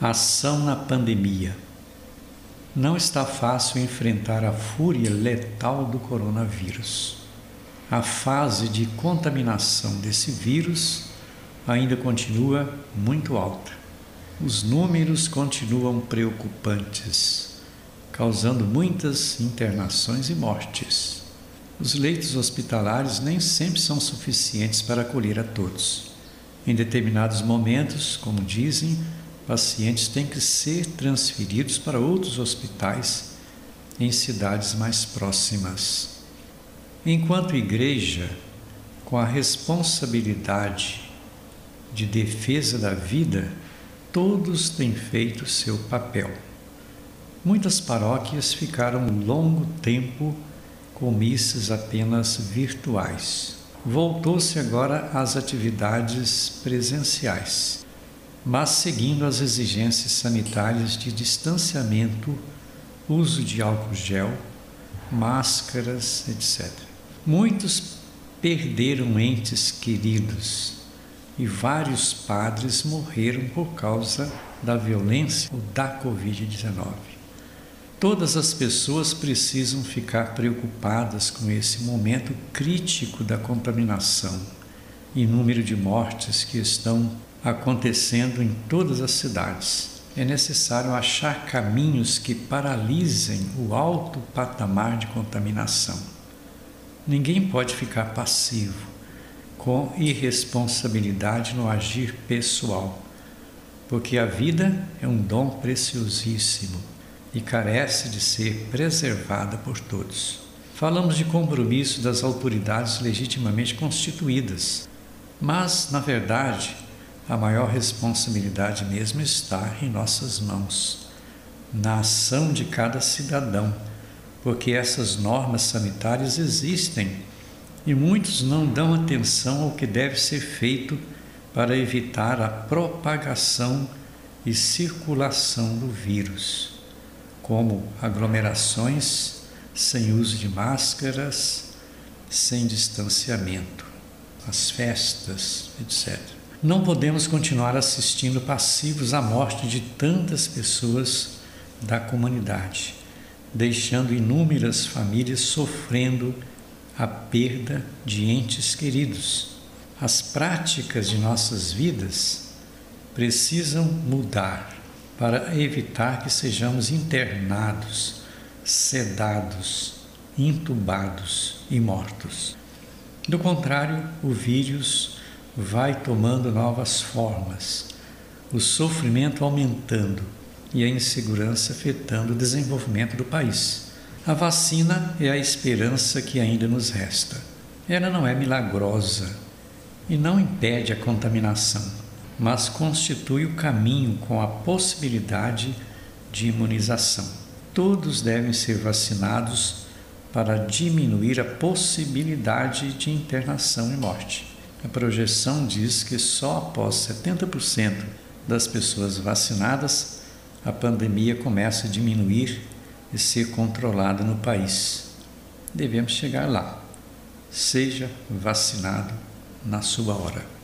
Ação na pandemia. Não está fácil enfrentar a fúria letal do coronavírus. A fase de contaminação desse vírus ainda continua muito alta. Os números continuam preocupantes, causando muitas internações e mortes. Os leitos hospitalares nem sempre são suficientes para acolher a todos. Em determinados momentos, como dizem, pacientes têm que ser transferidos para outros hospitais em cidades mais próximas. Enquanto igreja, com a responsabilidade de defesa da vida, todos têm feito seu papel. Muitas paróquias ficaram um longo tempo com missas apenas virtuais. Voltou-se agora às atividades presenciais mas seguindo as exigências sanitárias de distanciamento, uso de álcool gel, máscaras, etc. Muitos perderam entes queridos e vários padres morreram por causa da violência ou da Covid-19. Todas as pessoas precisam ficar preocupadas com esse momento crítico da contaminação e número de mortes que estão acontecendo em todas as cidades. É necessário achar caminhos que paralisem o alto patamar de contaminação. Ninguém pode ficar passivo, com irresponsabilidade no agir pessoal, porque a vida é um dom preciosíssimo e carece de ser preservada por todos. Falamos de compromisso das autoridades legitimamente constituídas, mas, na verdade, a maior responsabilidade mesmo está em nossas mãos, na ação de cada cidadão, porque essas normas sanitárias existem e muitos não dão atenção ao que deve ser feito para evitar a propagação e circulação do vírus, como aglomerações sem uso de máscaras, sem distanciamento, as festas, etc. Não podemos continuar assistindo passivos à morte de tantas pessoas da comunidade, deixando inúmeras famílias sofrendo a perda de entes queridos. As práticas de nossas vidas precisam mudar para evitar que sejamos internados, sedados, intubados e mortos. Do contrário, o vírus vai tomando novas formas, o sofrimento aumentando e a insegurança afetando o desenvolvimento do país. A vacina é a esperança que ainda nos resta. Ela não é milagrosa e não impede a contaminação, mas constitui o caminho com a possibilidade de imunização. Todos devem ser vacinados para diminuir a possibilidade de internação e morte. A projeção diz que só após 70% das pessoas vacinadas a pandemia começa a diminuir e ser controlada no país. Devemos chegar lá. Seja vacinado na sua hora.